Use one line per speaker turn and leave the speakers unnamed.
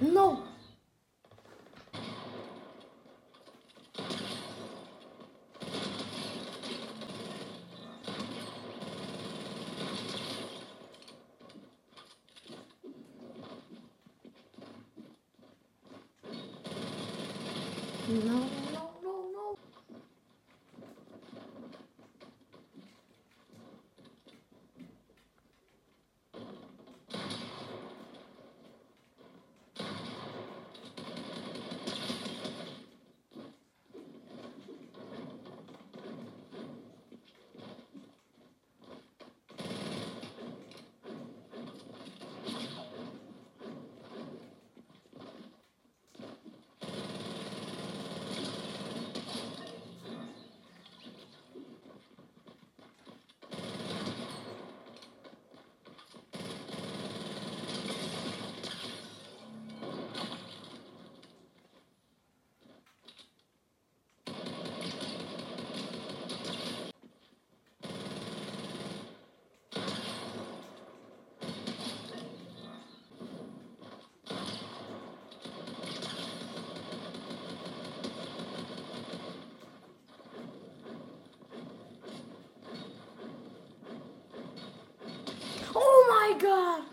No. No, god!